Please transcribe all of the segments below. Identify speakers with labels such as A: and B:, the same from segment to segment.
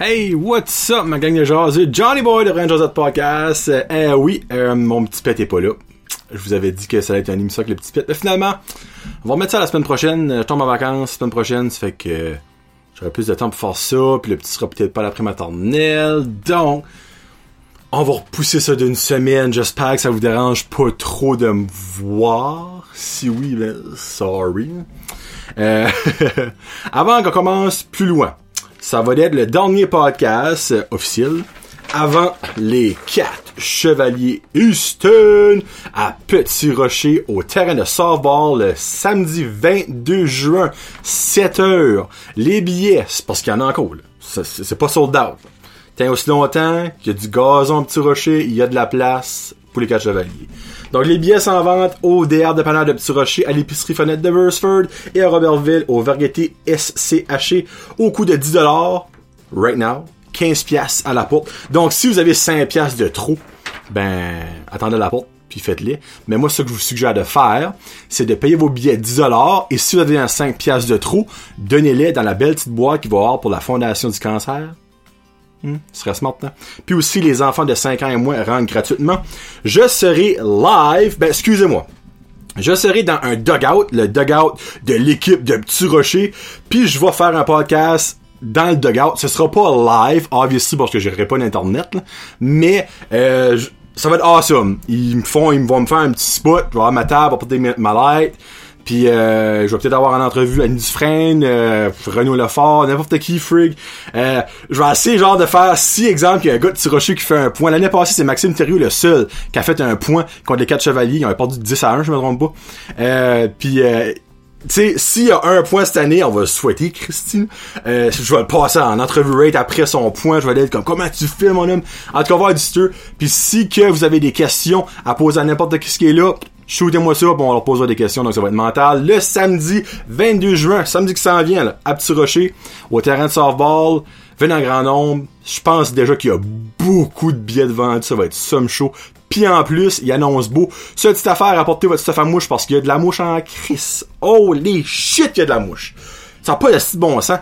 A: Hey, what's up, ma gang de jaseux? Johnny Boy de Rangers Podcast. Euh, oui, euh, mon petit pet est pas là. Je vous avais dit que ça allait être un émission le petit pet. Mais finalement, on va remettre ça la semaine prochaine. Je tombe en vacances la semaine prochaine, ça fait que j'aurai plus de temps pour faire ça. Puis le petit sera peut-être pas l'après maternelle. Donc, on va repousser ça d'une semaine. J'espère que ça vous dérange pas trop de me voir. Si oui, ben, sorry. Euh, avant qu'on commence plus loin ça va être le dernier podcast euh, officiel avant les quatre chevaliers Houston à Petit Rocher au terrain de softball le samedi 22 juin 7h. Les billets, c'est parce qu'il y en a encore. C'est pas sold out. Tant aussi longtemps qu'il y a du gazon Petit Rocher, il y a de la place les quatre chevaliers. Donc les billets sont en vente au DR de Panard de Petit Rocher, à l'épicerie Fenêtre de Versford et à Robertville au Varieté SCHE au coût de 10$ right now, 15 pièces à la porte. Donc si vous avez 5 pièces de trop, ben attendez à la porte puis faites-les. Mais moi, ce que je vous suggère de faire, c'est de payer vos billets 10$, et si vous avez un 5 pièces de trop, donnez-les dans la belle petite boîte qu'il va y avoir pour la Fondation du cancer. Hmm, ce serait smart, hein? Puis aussi, les enfants de 5 ans et moins rentrent gratuitement. Je serai live, ben, excusez-moi. Je serai dans un dugout, le dugout de l'équipe de Petit Rocher, puis je vais faire un podcast dans le dugout. Ce sera pas live, obviously, parce que j'aurai pas d'internet, mais euh, ça va être awesome. Ils me font, ils vont me faire un petit spot, je vais avoir ma table, porter ma light, puis euh, je vais peut-être avoir en entrevue Annie Dufresne, euh, Renaud Lefort, n'importe qui, Frig. Euh, je vais essayer genre de faire si exemple qu'il y a un gars de Tirocher qui fait un point. L'année passée, c'est Maxime Thériault le seul qui a fait un point contre les quatre chevaliers. Ils ont perdu 10 à 1, je me trompe pas. Euh, puis euh, sais, s'il y a un point cette année, on va le souhaiter, Christine. Euh, je vais le passer en entrevue rate après son point. Je vais être comme, comment tu fais, mon homme? En tout cas, on va être Puis si que vous avez des questions à poser à n'importe qui ce qui est là, shootez-moi ça, bon, on leur posera des questions, donc ça va être mental. Le samedi 22 juin, samedi qui s'en vient, à Petit Rocher, au terrain de softball, venez en grand nombre. Je pense déjà qu'il y a beaucoup de billets de vente, ça va être somme chaud. Puis en plus, il annonce beau. Cette petite affaire, apportez votre stuff à mouche parce qu'il y a de la mouche en crise. Holy shit, il y a de la mouche. Ça n'a pas de si bon sens.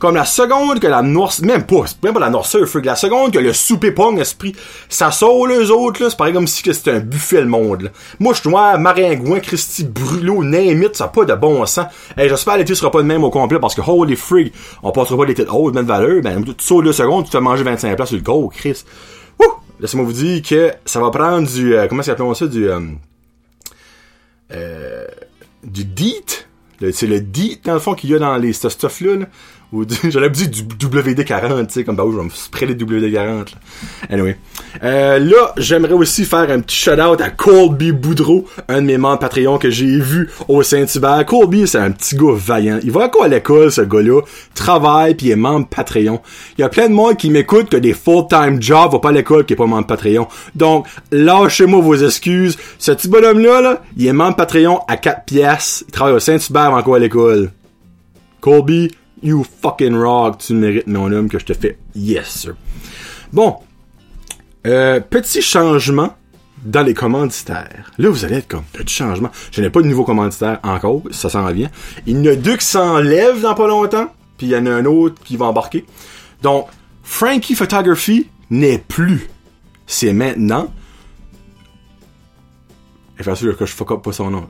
A: Comme la seconde que la noirceur, même pas, même pas la noirceur, la seconde que le souper pogne esprit, ça sort les autres, là, c'est pareil comme si c'était un buffet le monde, là. Mouche noire, maringouin, Christy, brûlot, Némite, ça n'a pas de bon sens. Hey, j'espère l'été sera pas de même au complet parce que holy frig, on passera pas l'été de haute, même valeur, ben, tu sautes deux secondes, tu te fais manger 25 places sur le go, Chris. Laissez-moi vous dire que ça va prendre du, euh, comment s'appelle ça, du, euh, euh, du DEET. C'est le DEET, dans le fond, qu'il y a dans les, ce stuff-là, là ou j'allais dire du WD-40, tu sais, comme bah oui, je vais me sprayer les WD-40. Là. Anyway. Euh, là, j'aimerais aussi faire un petit shout-out à Colby Boudreau, un de mes membres Patreon que j'ai vu au Saint-Hubert. Colby, c'est un petit gars vaillant. Il va quoi à l'école, ce gars-là? Travaille, puis il est membre Patreon. Il y a plein de monde qui m'écoute que des full-time jobs va pas à l'école qui est pas membre Patreon. Donc, lâchez-moi vos excuses. Ce petit bonhomme-là, là, il est membre Patreon à 4 pièces. Il travaille au Saint-Hubert encore à l'école. Colby, You fucking rock, tu mérites mon homme que je te fais. Yes, sir. Bon. Euh, petit changement dans les commanditaires. Là, vous allez être comme, petit changement. Je n'ai pas de nouveau commanditaire encore, ça s'en vient. Il y en a deux qui s'enlèvent dans pas longtemps, puis il y en a un autre qui va embarquer. Donc, Frankie Photography n'est plus. C'est maintenant. Il faut sûr que je fuck up pas son nom.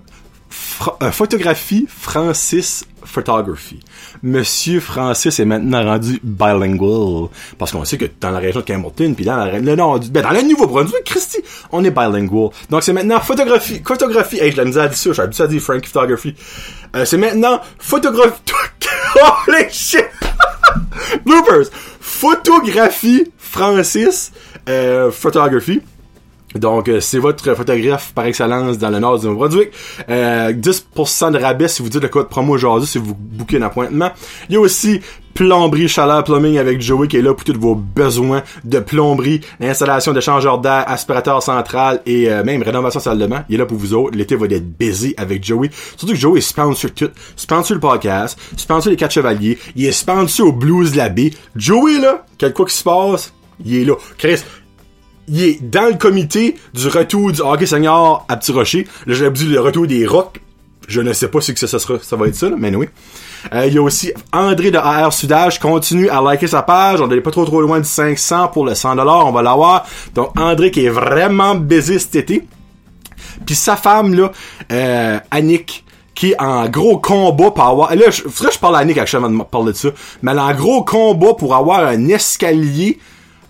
A: Euh, photographie Francis Photography. Monsieur Francis est maintenant rendu bilingual. Parce qu'on sait que dans la région de Campbellton, puis dans la, nord ben, dans le Nouveau-Brunswick, Christy, on est bilingual. Donc c'est maintenant photographie, photographie, hey, je l'ai mis à dire ça, j'ai habitué à dire Frank Photography. Euh, c'est maintenant photographie, holy shit! Bloopers! Photographie Francis, euh, Photography. Donc, euh, c'est votre photographe par excellence dans le nord du Nouveau-Brunswick. Euh, 10% de rabais si vous dites le code promo aujourd'hui, si vous bookez un appointement. Il y a aussi plomberie, chaleur, plumbing avec Joey qui est là pour tous vos besoins de plomberie, installation de changeur d'air, aspirateur central et euh, même rénovation salle de bain. Il est là pour vous autres. L'été va être busy avec Joey. Surtout que Joey est sponsor tout. Sponsor le podcast, sponsor les quatre chevaliers, il est sponsor au Blues de la baie. Joey là, quelque quoi qui se passe, il est là. Chris, il est dans le comité du retour du hockey senior à Petit Rocher. Là, j'ai dit le retour des Rocks. Je ne sais pas si que ça, sera, ça va être ça, mais oui. Euh, Il y a aussi André de AR Sudage continue à liker sa page. On n'est pas trop trop loin du 500 pour le 100$. On va l'avoir. Donc André qui est vraiment baisé cet été. Puis sa femme, là, euh, Annick, qui est en gros combat pour avoir... Là, je, faudrait que je parle à Annick actuellement de parler de ça. Mais elle est en gros combat pour avoir un escalier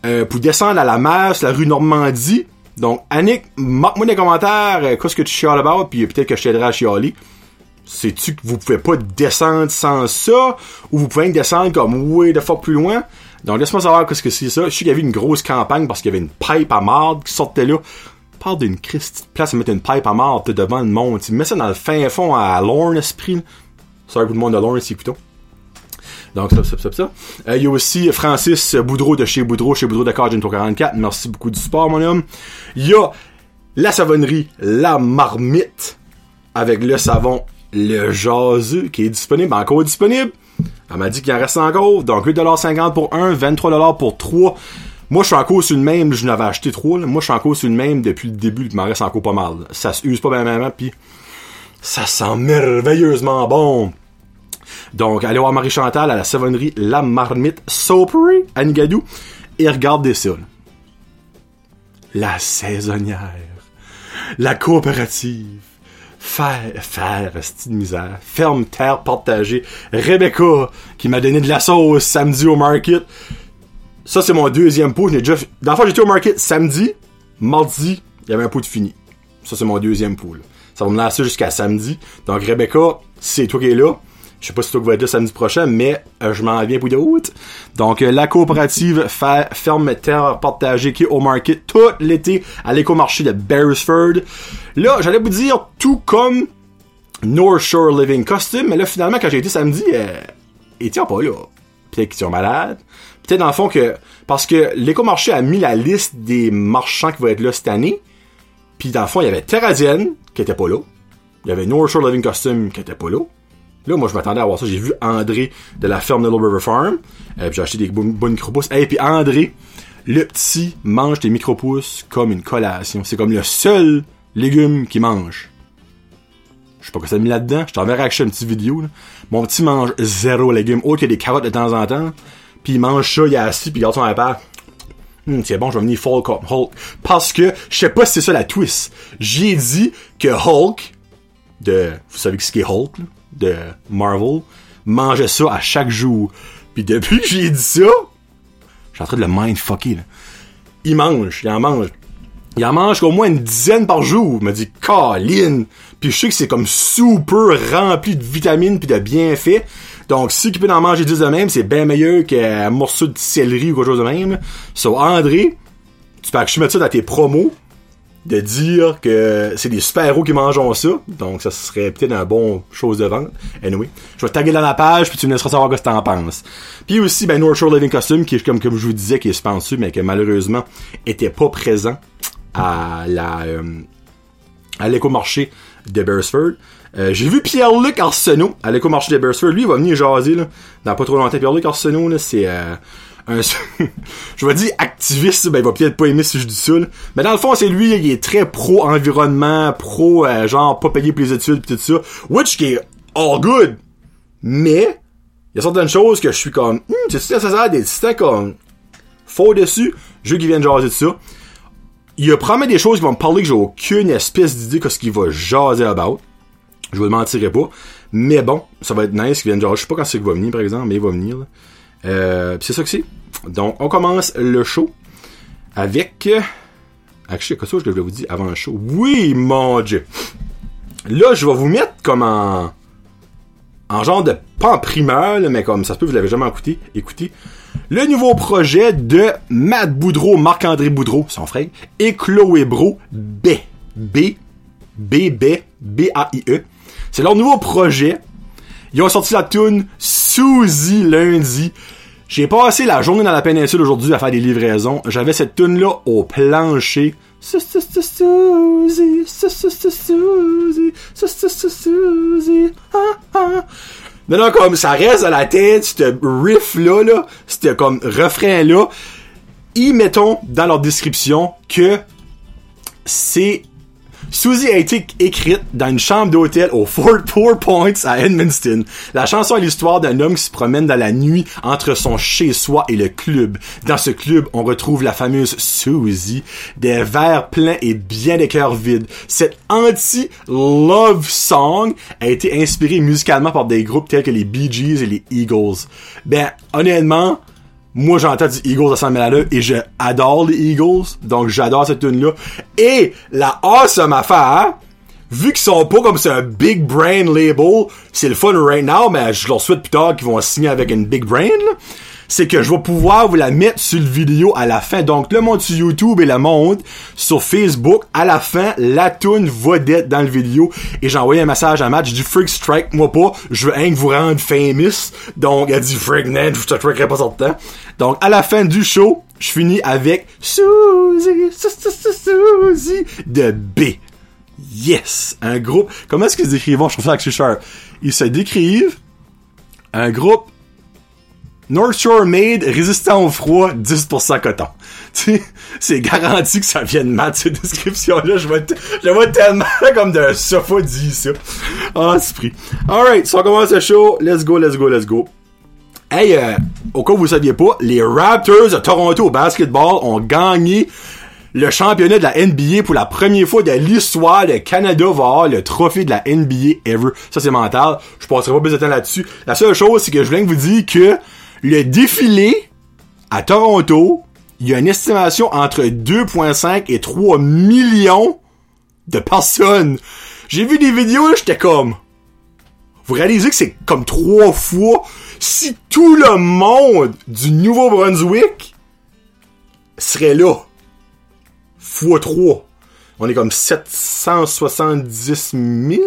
A: euh, pour descendre à la mer sur la rue Normandie. Donc, Annick, marque-moi dans les commentaires euh, qu'est-ce que tu chiales about, puis peut-être que je t'aiderai à chialer. Sais-tu que vous pouvez pas descendre sans ça? Ou vous pouvez descendre comme way de fuck plus loin? Donc, laisse-moi savoir qu'est-ce que c'est ça. Je sais qu'il y avait une grosse campagne parce qu'il y avait une pipe à marde qui sortait là. Parle d'une Christie place à mettre une pipe à marde devant le monde. Tu mets ça dans le fin fond à Lorne Esprit. Sorry pour le monde de Lorne, c'est plutôt. Donc, ça, ça, ça, ça. Euh, Il y a aussi Francis Boudreau de chez Boudreau, chez Boudreau de Cajun 44. Merci beaucoup du support, mon homme. Il y a la savonnerie La Marmite avec le savon Le Jaseux qui est disponible, encore disponible. Elle m'a dit qu'il en reste encore. Donc, 8,50$ pour 1, 23$ pour 3. Moi, je suis encore sur le même. Je n'avais acheté 3. là. Moi, je suis encore sur le même depuis le début. Il m'en reste encore pas mal. Ça se use pas bien, puis ça sent merveilleusement bon. Donc, allez voir Marie-Chantal à la savonnerie La Marmite Soapery à Nigadou et regardez ça. La saisonnière. La coopérative. Faire, faire, de misère. Ferme terre partagée. Rebecca, qui m'a donné de la sauce samedi au market. Ça, c'est mon deuxième pot. Déjà, dans j'étais au market samedi. Mardi, il y avait un pot de fini. Ça, c'est mon deuxième pot. Ça va me lancer jusqu'à samedi. Donc, Rebecca, c'est toi qui es là. Je sais pas si toi vas être là samedi prochain, mais euh, je m'en viens pour d'août. Donc, euh, la coopérative ferme terre partagée qui est au market tout l'été à l'écomarché de Beresford. Là, j'allais vous dire tout comme North Shore Living Costume, mais là, finalement, quand j'ai été samedi, euh, ils étaient pas là. Peut-être qu'ils sont malades. Peut-être dans le fond que... Parce que l'écomarché a mis la liste des marchands qui vont être là cette année. Puis dans le fond, il y avait Terradienne, qui était pas là. Il y avait North Shore Living Costume, qui était pas là. Là, moi, je m'attendais à voir ça. J'ai vu André de la ferme Little River Farm. Euh, puis j'ai acheté des bonnes micro-pousses. Et puis André, le petit, mange des micro-pousses comme une collation. C'est comme le seul légume qu'il mange. Je sais pas quoi ça a mis là-dedans. Je t'enverrai acheter une petite vidéo. là. Mon petit mange zéro légumes. Autre que des carottes de temps en temps. Puis il mange ça, il est assis, puis il garde son iPad. Hum, c'est bon, je vais venir comme Hulk. Parce que, je sais pas si c'est ça la twist. J'ai dit que Hulk, de, vous savez ce qui est Hulk, là, de Marvel, mangeait ça à chaque jour. Puis depuis que j'ai dit ça, je suis en train de le mindfucker, là. Il mange, il en mange. Il en mange au moins une dizaine par jour. Il me dit, Colin. Puis je sais que c'est comme super rempli de vitamines puis de bienfaits. Donc, si tu peux en manger 10 de même, c'est bien meilleur qu'un morceau de céleri ou quelque chose de même. So, André, tu peux mettre ça dans tes promos de dire que c'est des super-héros qui mangent ça. Donc, ça serait peut-être un bon chose de vente. Anyway, je vais te taguer dans la page, puis tu me laisseras savoir ce que t'en penses. Puis aussi, ben, North Shore Living Costume, qui est, comme, comme je vous disais, qui est suspendu, mais qui malheureusement était pas présent à la, euh, à l'écomarché de Beresford. Euh, j'ai vu Pierre-Luc Arsenault à l'écomarché de Beresford. Lui, il va venir jaser, là, dans pas trop longtemps. Pierre-Luc Arsenault, là, c'est, euh, un, je vais dire activiste, ben il va peut-être pas aimer si je dis ça, mais dans le fond c'est lui, il est très pro environnement, pro euh, genre pas payer pour les études pis tout ça, which qui est all good, mais il y a certaines choses que je suis comme, hmm, c'est nécessaire d'être c'était comme faux dessus, je veux qu'il vienne jaser de ça. Il a promis des choses qui vont me parler que j'ai aucune espèce d'idée de ce qu'il va jaser about. Je vous le mentirai pas. Mais bon, ça va être nice qu'il vienne jaser. Je sais pas quand c'est qu'il va venir, par exemple, mais il va venir. là. Euh, c'est ça que c'est. Donc, on commence le show avec... euh, Actually, que je devais vous dire avant le show? Oui, mon dieu! Là, je vais vous mettre comme en... En genre de... Pas en primeur, mais comme ça se peut, vous l'avez jamais écouté. Écoutez. Le nouveau projet de Matt Boudreau, Marc-André Boudreau, son frère, et Chloé Bro, B. B. B. B. B-A-I-E. C'est leur nouveau projet. Ils ont sorti la tune Suzy lundi. J'ai passé la journée dans la péninsule aujourd'hui à faire des livraisons. J'avais cette tune là au plancher. Non, non, comme ça reste à la tête, ce riff là, c'était comme refrain là. Ils mettons dans leur description que c'est Susie a été écrite dans une chambre d'hôtel au Fort Four Points à Edmundston. La chanson est l'histoire d'un homme qui se promène dans la nuit entre son chez-soi et le club. Dans ce club, on retrouve la fameuse Susie, des verres pleins et bien des cœurs vides. Cette anti-love song a été inspirée musicalement par des groupes tels que les Bee Gees et les Eagles. Ben, honnêtement, moi j'entends du Eagles à 100 000 à l'heure et j'adore les Eagles, donc j'adore cette tune là Et la awesome affaire, vu qu'ils sont pas comme c'est un big brain label, c'est le fun right now, mais je leur souhaite plus tard qu'ils vont signer avec une big brain, c'est que je vais pouvoir vous la mettre sur le vidéo à la fin. Donc le monde sur YouTube et le monde sur Facebook, à la fin, la tune va d'être dans le vidéo. Et j'ai envoyé un message à Matt, j'ai dit Freak Strike moi pas, je veux rien que vous rendre famous. Donc elle dit Freak Ned, je te trackerai pas sur le temps. Donc à la fin du show, je finis avec Suzy, Suzy de B. Yes! Un groupe. Comment est-ce qu'ils se décrivent? Je trouve ça avec. Ils se décrivent un groupe North Shore Made, résistant au froid, 10% coton. Tu c'est garanti que ça vient de Matt, cette description-là. Je vois, je vois tellement comme d'un sofa dit ça. Ah, c'est pris. Alright, on commence le show. Let's go, let's go, let's go. Hey, euh, au cas où vous saviez pas, les Raptors de Toronto au basketball ont gagné le championnat de la NBA pour la première fois de l'histoire. Le Canada va avoir le trophée de la NBA ever. Ça, c'est mental. Je passerai pas plus de temps là-dessus. La seule chose, c'est que je voulais vous dire que le défilé à Toronto, il y a une estimation entre 2,5 et 3 millions de personnes. J'ai vu des vidéos, j'étais comme... Vous réalisez que c'est comme trois fois si tout le monde du Nouveau-Brunswick serait là. Fois 3. On est comme 770 000,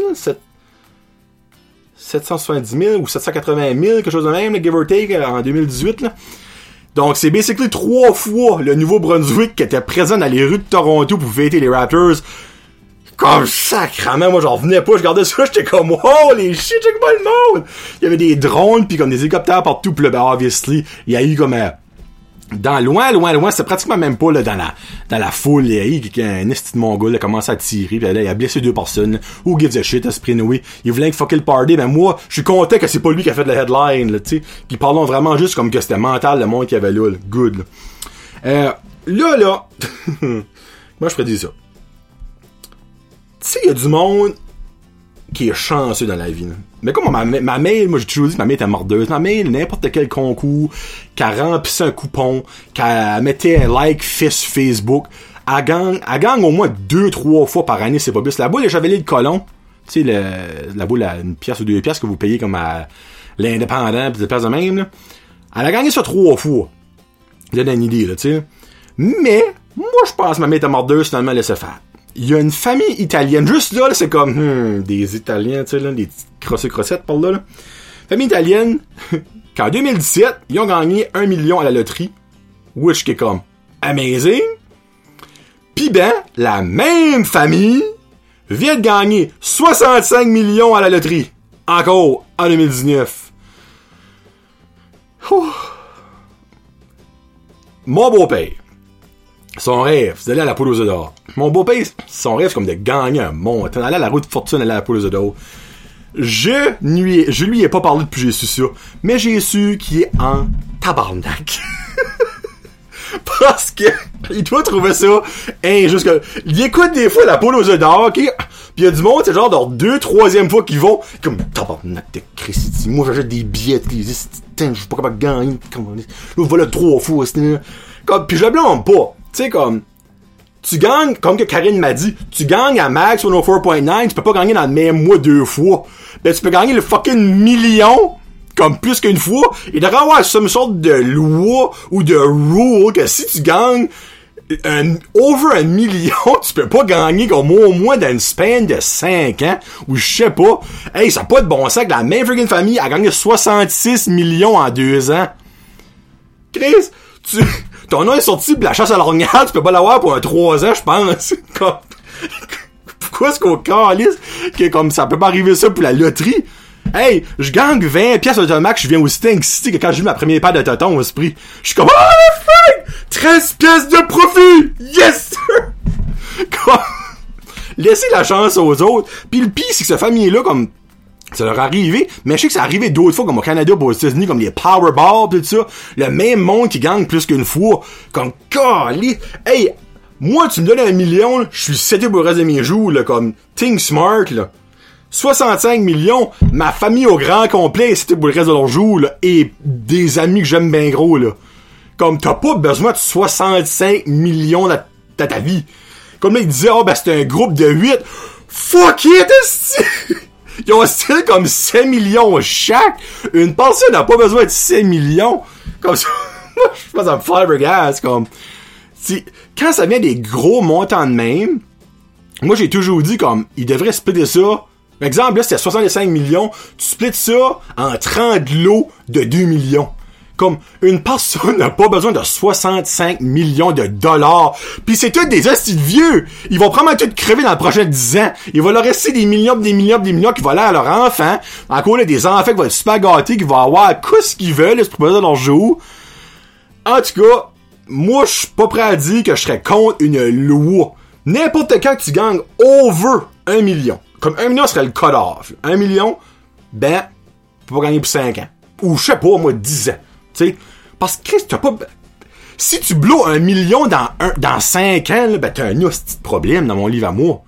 A: 770 000 ou 780 000, quelque chose de même, give or take, en 2018. Là. Donc, c'est basically trois fois le Nouveau-Brunswick qui était présent dans les rues de Toronto pour fêter les Raptors. Comme sacrament, moi j'en revenais pas, je regardais ça, j'étais comme oh les shit, check pas le monde! Il y avait des drones puis comme des hélicoptères partout, pis là, ben obviously, il y a eu comme euh, dans loin, loin, loin, c'est pratiquement même pas dans la dans la foule, il y a un esti de mongol a commencé à tirer, puis là, il a blessé deux personnes. Who gives a shit, Esprit Noé? Il voulait fucker le party, ben moi, je suis content que c'est pas lui qui a fait la headline, là, tu sais. Qui parlons vraiment juste comme que c'était mental le monde qu'il y avait là, là. good. Là, euh, là, là moi je prédis ça. Tu sais, il y a du monde qui est chanceux dans la vie. Mais comme ma, ma mère, moi j'ai toujours dit que ma mère était mordeuse. Ma mère, n'importe quel concours, qu'elle remplissait un coupon, qu'elle mettait un like sur Facebook, elle gagne, elle gagne au moins deux, trois fois par année, c'est pas plus. La boule de Chevalier de Colon, tu sais, la boule à une pièce ou deux pièces que vous payez comme à l'indépendant pis des places de même. Elle a gagné ça trois fois. Vous avez une idée, là, tu sais. Mais, moi, je pense que ma mère était mordeuse, finalement, laissait faire il y a une famille italienne. Juste là, c'est comme hmm, des Italiens, tu sais, là, des petites crossettes par là, là. Famille italienne, qu'en 2017, ils ont gagné un million à la loterie. Which est comme amazing. Pis ben, la même famille vient de gagner 65 millions à la loterie. Encore en 2019. Mon beau-père son rêve, c'est d'aller à la poule aux d'or. Mon beau-père, son rêve, c'est comme de gagner un montant, aller à la route de fortune, aller à la poule aux d'or. Je, lui, je lui ai pas parlé depuis j'ai su ça, mais j'ai su qu'il est en tabarnak. Parce que, il doit trouver ça injuste. Il écoute des fois la poule aux d'or, ok? Pis y a du monde, c'est genre dans deux, troisième fois qu'ils vont, comme, tabarnak de Christy. Moi, j'achète des billets, je suis pas capable de gagner. Là, voilà trois fois, Comme, pis je le blâme pas sais, comme, tu gagnes, comme que Karine m'a dit, tu gagnes à max 104.9, tu peux pas gagner dans le même mois deux fois. Ben, tu peux gagner le fucking million, comme plus qu'une fois, et devrait avoir une sorte de loi ou de rule que si tu gagnes un, over un million, tu peux pas gagner comme au moins dans une span de 5 ans, ou je sais pas. Hey, ça n'a pas de bon sens que la même freaking famille a gagné 66 millions en deux ans. Chris, tu, ton nom est sorti de la chasse à l'ornière, tu peux pas l'avoir pour un 3 ans, je pense. Pourquoi est-ce qu'on calisse que comme ça peut pas arriver ça pour la loterie? Hey, je gagne 20 pièces automatique, je viens au Sting City que quand j'ai eu ma première paire de totons au esprit. Je suis comme, oh, 13 pièces de profit! Yes, sir! laissez la chance aux autres. Puis le pire, c'est que cette famille-là, comme, ça leur est arrivé, mais je sais que ça arrivé d'autres fois, comme au Canada, aux États-Unis, comme les Powerball, tout ça. Le même monde qui gagne plus qu'une fois. Comme, calé, hey, moi, tu me donnes un million, je suis seté pour le reste de mes jours, là, comme, think smart, là. 65 millions, ma famille au grand complet, c'était pour le reste de leur jours, là, et des amis que j'aime bien gros, là. Comme, t'as pas besoin de 65 millions dans, ta vie. Comme là, il disait, oh, ben, c'était un groupe de 8. Fuck it! Ils ont style comme 7 millions chaque. Une personne n'a pas besoin de 6 millions. Comme ça, je pense à flabbergast, comme, quand ça vient des gros montants de même, moi, j'ai toujours dit, comme, ils devraient splitter ça. Par exemple, là, c'était 65 millions. Tu splits ça en 30 lots de 2 millions. Comme, une personne n'a pas besoin de 65 millions de dollars. Puis c'est tous des hosties vieux. Ils vont probablement tout crever dans le prochain 10 ans. Il va leur rester des millions, des millions, des millions qui vont aller à leurs enfants. Encore là, des enfants qui vont être super gâtés, qui vont avoir tout ce qu'ils veulent, se proposer leur jour. En tout cas, moi, je suis pas prêt à dire que je serais contre une loi. N'importe quand tu gagnes over un million. Comme un million serait le cut-off. Un million, ben, tu peux pas gagner pour 5 ans. Ou je sais pas, moi, 10 ans. Sais, parce que Chris, t'as pas. Si tu blows un million dans un, dans cinq ans, là, ben t'as un petit problème dans mon livre à moi.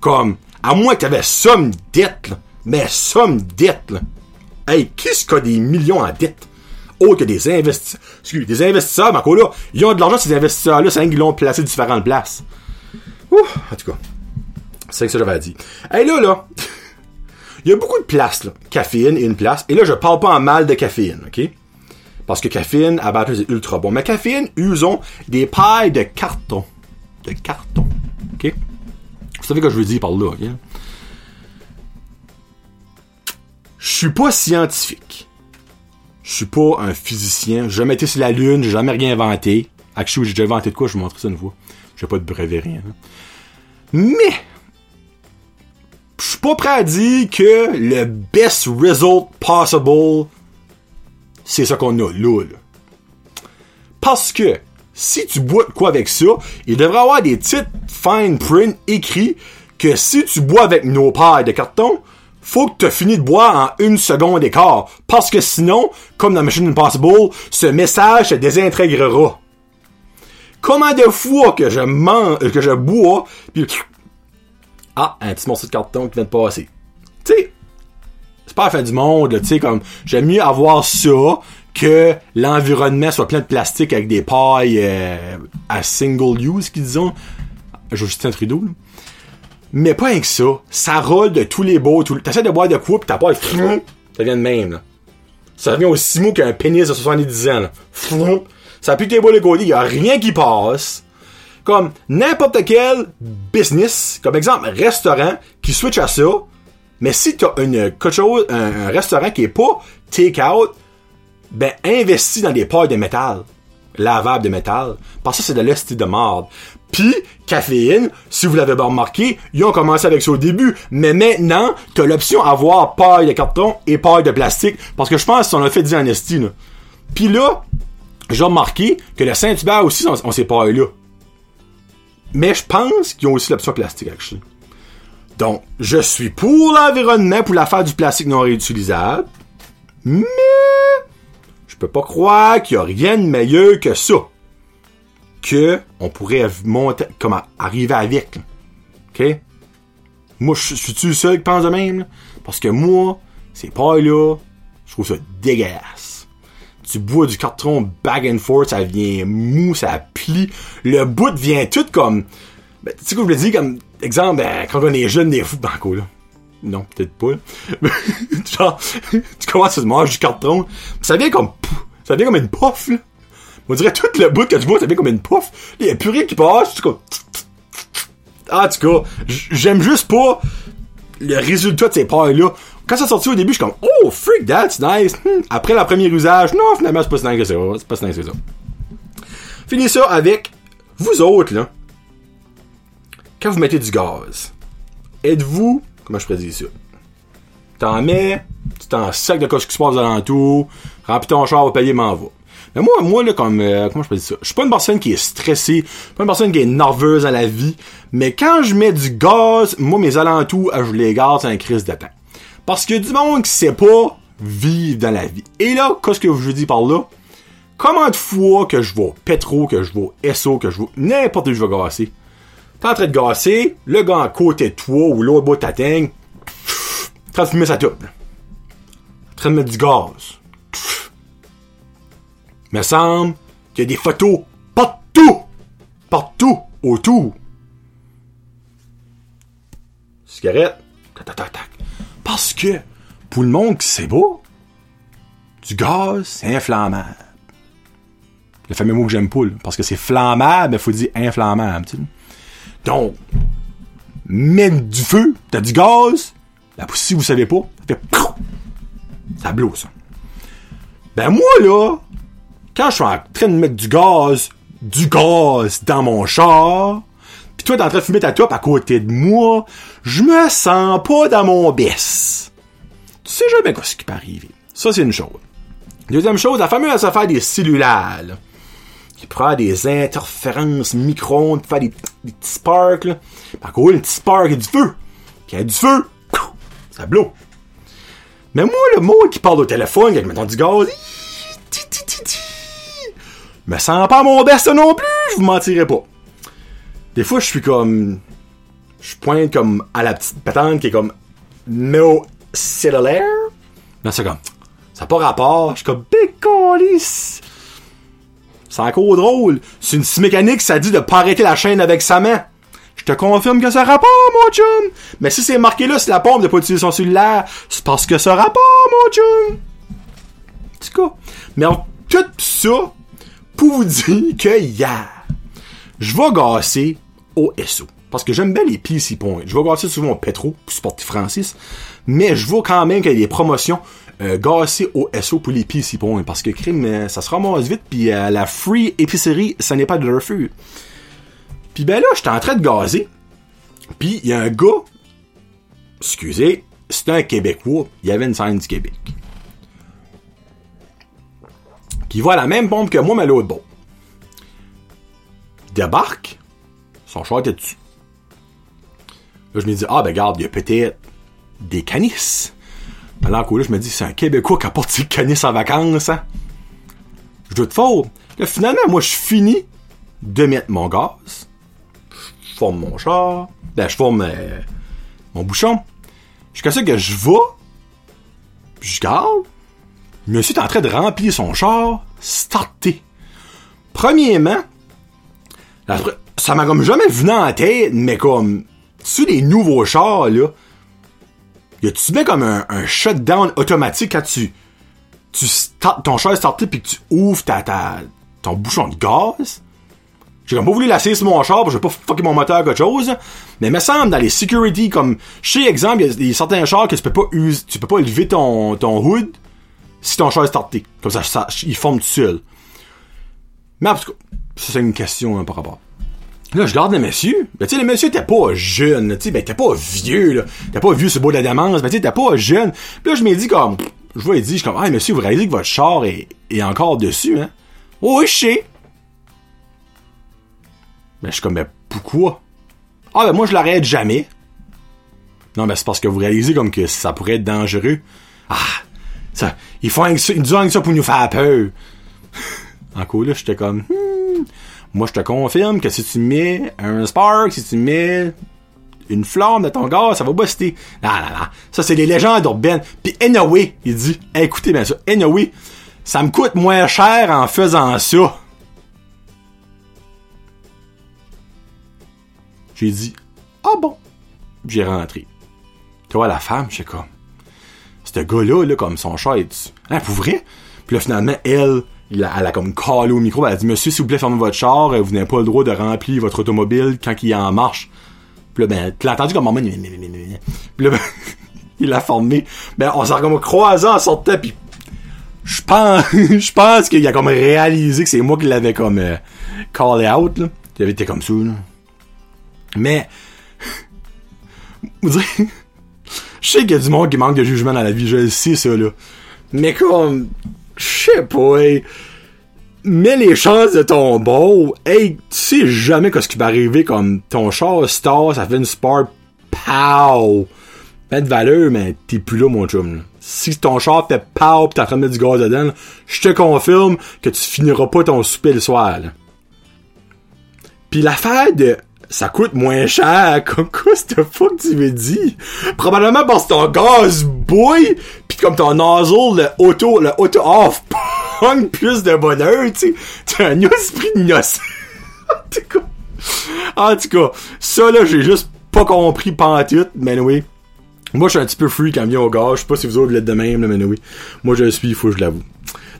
A: Comme, à moins que t'avais somme dette, là. Mais somme dette, là. Hey, qui a des millions en dette? Autre que des investisseurs. Des investisseurs, encore là, ils ont de l'argent, ces investisseurs-là, c'est qu'ils l'ont placé différentes places. Ouh, en tout cas. C'est que ça j'avais dit. Hey là, là. Il y a beaucoup de places, là. Caféine et une place. Et là, je parle pas en mal de caféine, ok? Parce que caféine, à battre, c'est ultra bon. Mais caféine, usons des pailles de carton. De carton. OK? Vous savez ce que je veux dire par là, OK? Je suis pas scientifique. Je suis pas un physicien. J'ai jamais été sur la Lune. J'ai jamais rien inventé. Actually, j'ai déjà inventé de quoi? Je vous montre ça une fois. J'ai pas de brevet, rien. hein. Mais, je suis pas prêt à dire que le best result possible c'est ça qu'on a là. Parce que si tu bois de quoi avec ça, il devrait avoir des petites fine print écrits que si tu bois avec nos pailles de carton, faut que tu fini de boire en une seconde et quart. Parce que sinon, comme dans Mission Impossible, ce message se désintégrera. Comment de fois que je mange, que je bois, puis ah, un petit morceau de carton qui vient de passer. Tu sais, c'est pas la fin du monde, là, tu sais, comme, j'aime mieux avoir ça que l'environnement soit plein de plastique avec des pailles euh, à single use, qu'ils disons. Justin Trudeau, là. Mais pas avec ça. Ça roule de tous les beaux. Tout... T'essaies de boire de quoi, pis ta paille, ça vient de même, là. Ça revient aussi mou qu'un pénis de 70 ans, là. Ça pue tes boules de côté, y a rien qui passe. Comme n'importe quel business, comme exemple, restaurant, qui switch à ça, mais si t'as une, quelque chose, un, restaurant qui est pas take-out, ben, investis dans des pailles de métal. Lavables de métal. Parce que c'est de l'esti de marde. Puis, caféine, si vous l'avez pas remarqué, ils ont commencé avec ça au début. Mais maintenant, t'as l'option avoir paille de carton et paille de plastique. Parce que je pense qu'on a fait dire en esti, là. Puis là, j'ai remarqué que le Saint-Hubert aussi ont ces pailles-là. Mais je pense qu'ils ont aussi l'option plastique, actually. Donc, je suis pour l'environnement, pour l'affaire du plastique non réutilisable. Mais, je peux pas croire qu'il y a rien de meilleur que ça. Que on pourrait monter, comment, arriver avec. OK? Moi, je suis-tu le seul qui pense de même? Parce que moi, ces pailles-là, je trouve ça dégueulasse. Tu bois du carton back and forth, ça vient mou, ça plie. Le bout vient tout comme... Ben, tu sais quoi je veux dire? Comme, exemple, ben, quand on est jeune, des fous, banco, là. Non, peut-être pas. là. Genre, tu commences à te manger du carton. Ça vient comme... Ça vient comme une puff, là. On dirait tout le bout que tu bois, ça vient comme une puff. Il y a plus rien qui passe, tu comme... Ah, en tout cas, j'aime juste pas le résultat de ces pailles-là. Quand ça sorti au début, je suis comme, oh, freak, that's nice. Hmm. Après le premier usage, non, finalement, c'est pas si nice que ça. C'est pas si nice que ça. Finis ça avec vous autres, là. Quand vous mettez du gaz, êtes-vous, comment je dire ça? T'en mets, tu t'en sac de ce qui se passe aux alentours, remplis ton char, va payer, m'en va. Mais moi, moi, là, comme, euh, comment je peux dire ça? Je suis pas une personne qui est stressée, pas une personne qui est nerveuse à la vie, mais quand je mets du gaz, moi, mes alentours, je les garde en crise de. Parce que du monde qui sait pas vivre dans la vie. Et là, qu'est-ce que je dis par là? Comment de fois que je vais pétro, que je vais SO, que je vais n'importe où je vais gasser. T'es en train de gasser, le gars à côté de toi ou l'autre bout t'atteint, en train de fumer sa toupe. En train de mettre du gaz. Me semble qu'il y a des photos partout! Partout! Autour! Cigarette. Tac, tac, tac. Parce que, pour le monde qui sait pas, du gaz, c'est inflammable. Le fameux mot que j'aime pas, parce que c'est flammable, il faut dire inflammable. tu sais. Donc, mets du feu, t'as du gaz, la si vous savez pas, ça fait ça blow ça. Ben moi là, quand je suis en train de mettre du gaz, du gaz dans mon char, pis toi t'es en train de fumer ta top à côté de moi, je me sens pas dans mon baisse. Tu sais jamais quoi ce qui peut arriver. Ça c'est une chose. Deuxième chose, la fameuse affaire des cellulaires. Qui prend des interférences micro-ondes, faire des, des petits sparks. Là. Par contre, le petit spark, il du feu. Puis il y a du feu, ça blow. Mais moi, le mot qui parle au téléphone, quand m'entend du gaz, me sens pas mon best non plus, je vous mentirai pas. Des fois, je suis comme... Je pointe comme à la petite patente qui est comme no cellulaire. Là, c'est comme... Ça n'a pas rapport. Je suis comme big. C'est encore drôle. C'est une scie mécanique, ça dit de pas arrêter la chaîne avec sa main. Je te confirme que ça rapport, mon chum. Mais si c'est marqué là, c'est la pompe de pas utiliser son cellulaire, c'est parce que ça rapport, mon chum. En tout. Mais en tout ça, pour vous dire que hier, je vais gasser au SO. Parce que j'aime bien les PC points. Je vais gasser souvent au Petro, pour supporter Francis. Mais je vois quand même qu'il y a des promotions euh, au SO pour les points. Parce que crime, euh, ça se ramasse vite. Puis euh, la free épicerie, ça n'est pas de refus. Puis ben là, j'étais en train de gazer. Puis il y a un gars, excusez, c'était un Québécois, il y avait une scène du Québec. Il voit la même pompe que moi, mais l'autre. Il débarque, son char était dessus. Là, je me dis, ah ben garde, il y a peut-être des canisses. Pendant que là, je me dis, c'est un Québécois qui a porté le canis en vacances, hein? Je dois te fort. Là, finalement, moi, je finis de mettre mon gaz. Je forme mon char. Ben, je forme euh, mon bouchon. Jusqu'à ce que je vais. puis je garde. Monsieur est en train de remplir son char. Starté. Premièrement, ça m'a comme jamais venu en tête, mais comme, sur les nouveaux chars, là, y a-tu bien comme un, shutdown automatique quand tu, tu ton char est starté puis que tu ouvres ta, ta, ton bouchon de gaz? J'ai comme pas voulu lasser sur mon char, je vais pas fucker mon moteur quelque chose. Mais il me semble dans les security, comme, chez exemple, il y a- certains chars que tu peux pas user, tu peux pas lever ton, ton hood si ton char est starté. Comme ça, ça il forme tout seul. Mais en tout cas, c'est une question hein, par rapport. Là, je garde le monsieur. Ben, tu sais, le monsieur était pas jeune, tu sais, ben, t'es pas vieux, là. T'es pas vieux le beau de la démence, ben, tu sais, t'es pas jeune. Puis là, je m'ai dit, comme, je vois, il dit, je suis comme, ah, monsieur, vous réalisez que votre char est, est encore dessus, hein? Oh, oui, je sais. Ben, je suis comme, ben, pourquoi? Ah, ben, moi, je l'arrête jamais. Non, ben, c'est parce que vous réalisez, comme, que ça pourrait être dangereux. Ah, ça, ils font ça, ils nous ça pour nous faire peur. Encore là, j'étais comme, hmm, moi, je te confirme que si tu mets un spark, si tu mets une flamme de ton gaz, ça va buster. Non, non, non. Ça, c'est les légendes urbaines. Puis anyway, il dit, écoutez bien ça, anyway, ça me coûte moins cher en faisant ça. J'ai dit, ah bon? J'ai rentré. Tu vois, la femme, j'ai comme, ce gars-là, là, comme son chat est hein, pour vrai? Puis là, finalement, elle, il a- elle a comme calé au micro, elle a dit, monsieur, s'il vous plaît, fermez votre char, euh, vous n'avez pas le droit de remplir votre automobile quand il est en marche. Puis là, ben, tu l'as entendu comme maman, puis là, ben, il a formé. Ben, on s'est comme croisé en sortant, puis je pense, je pense qu'il a comme réalisé que c'est moi qui l'avais comme euh, callé out, là. Il avait été comme ça, là. Mais, vous je sais qu'il y a du monde qui manque de jugement dans la vie, je sais, ça, là. Mais comme, je sais pas, hey. mets les chances de ton beau. Hey, tu sais jamais ce qui va arriver comme ton char star, ça fait une spark, pow! Fait de valeur, mais t'es plus là, mon chum. Si ton char fait pow pis t'es en mettre du gaz dedans, je te confirme que tu finiras pas ton souper le soir, là. Pis l'affaire de ça coûte moins cher. Comme quoi, cette fuck tu me dis? Probablement parce que ton gaz bouille, pis comme ton nozzle, le auto, le auto off, pogne plus de bonheur, tu sais. T'as un esprit de noce. en tout cas. Ça là, j'ai juste pas compris pantoute, mais oui. Moi, je suis un petit peu free quand vient au gaz. Je sais pas si vous autres l'êtes de même, là, mais oui. Moi, je le suis, il faut que je l'avoue.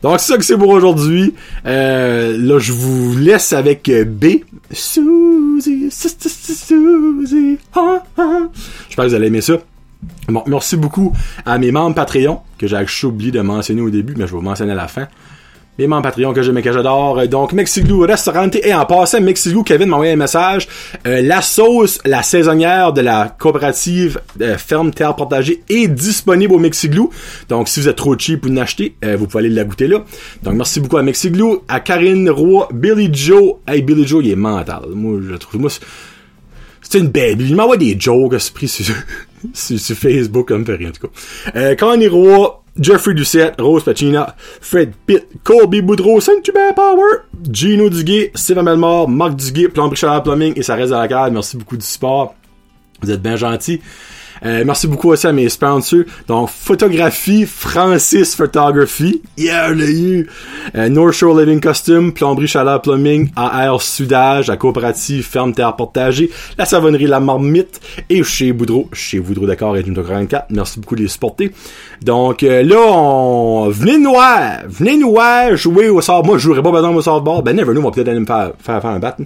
A: Donc, c'est ça que c'est pour aujourd'hui. Euh, là, je vous laisse avec euh, B. Suzy, Su- Su- Su- Suzy. ah, ah. J'espère que vous allez aimer ça. Bon, merci beaucoup à mes membres Patreon, que j'ai oublié de mentionner au début, mais je vais vous mentionner à la fin. Mes membres Patreon que j'aime et que j'adore. Euh, Donc, Mexiglou Restaurante. Et en passant, Mexiglou, Kevin m'a envoyé un message. Euh, la sauce, la saisonnière de la coopérative euh, Ferme Terre Partagée est disponible au Mexiglou. Donc, si vous êtes trop cheap pour l'acheter, vous pouvez aller la goûter là. Donc, merci beaucoup à Mexiglou, à Karine Roy, Billy Joe. Hey, Billy Joe, il est mental. Moi, je trouve, moi, c'est- c'est une baby. Il m'envoie des jokes à ce prix sur, sur, Facebook, comme fait rien, en tout cas. Euh, Connie Roy, Jeffrey Doucette, Rose Pacina, Fred Pitt, Colby Boudreau, Saint-Hubert Power, Gino Duguay, Sylvain Melmore, Marc Duguay, Plomberie Chaleur Plumbing et ça reste à la carte. Merci beaucoup du support. Vous êtes bien gentils. Euh, merci beaucoup aussi à mes sponsors. Donc, photographie, Francis Photography. Yeah, l'ai eu. Euh, North Shore Living Custom, plomberie, chaleur, plumbing, AR Sudage, la coopérative Ferme Terre Partagée, la savonnerie La Marmite et chez Boudreau, chez Boudreau d'accord et Junior 44. Merci beaucoup de les supporter. Donc, euh, là, on, venez nous voir, venez nous voir jouer au softball. Moi, je jouerai pas maintenant au softball. Ben, never know, on va peut-être aller me faire, faire, faire un bat.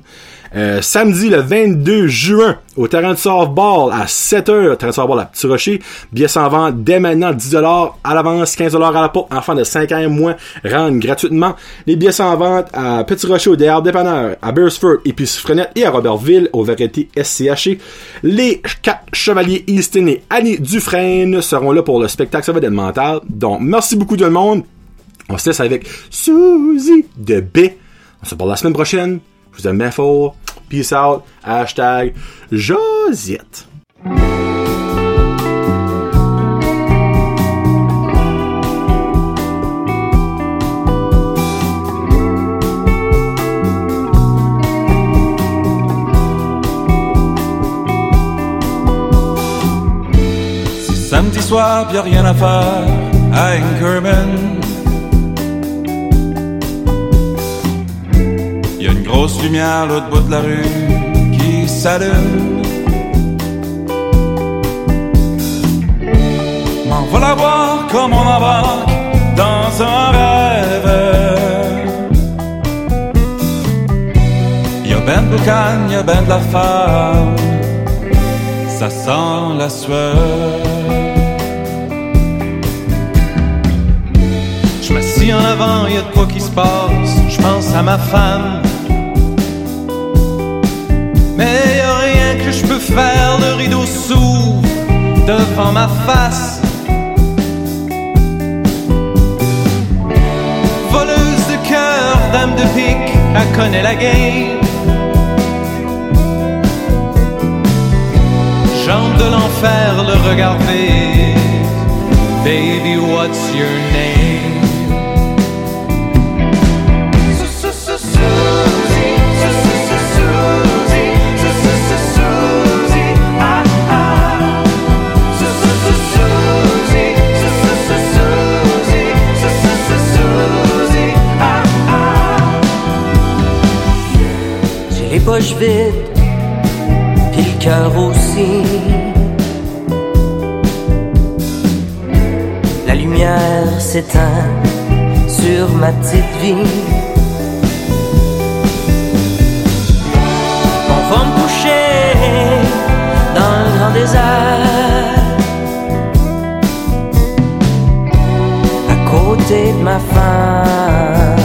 A: Euh, samedi le 22 juin au terrain de softball à 7h, terrain de softball à Petit Rocher. Billets s'en vendent dès maintenant 10$ à l'avance, 15$ à la porte. Enfants de 5 ans et moins rentrent gratuitement. Les billets s'en vendent à Petit Rocher au DR Dépanneur, à Beresford, Épicerie Frenette et à Robertville au Variété SCHC. Les 4 chevaliers Easton et Annie Dufresne seront là pour le spectacle. Ça va être mental. Donc, merci beaucoup tout le monde. On se laisse avec Suzy de B. On se parle la semaine prochaine. Je vous aime bien fort. Peace out. Hashtag Josiette.
B: C'est samedi soir, y'a rien à faire à Anchorman. Grosse lumière l'autre bout de la rue qui s'allume. M'en voilà voir comme on embarque dans un rêve. Y a ben de boucan, y a ben de la femme ça sent la sueur. Je m'assis en avant, y a de quoi qui se passe, je pense à ma femme. Faire, le rideau s'ouvre devant ma face. Voleuse de cœur, dame de pique, elle connaît la game. Jambe de l'enfer, le regard vide. Baby, what's your name?
C: Poches vides, puis le cœur aussi. La lumière s'éteint sur ma petite vie. On va me coucher dans le grand désert. À côté de ma femme.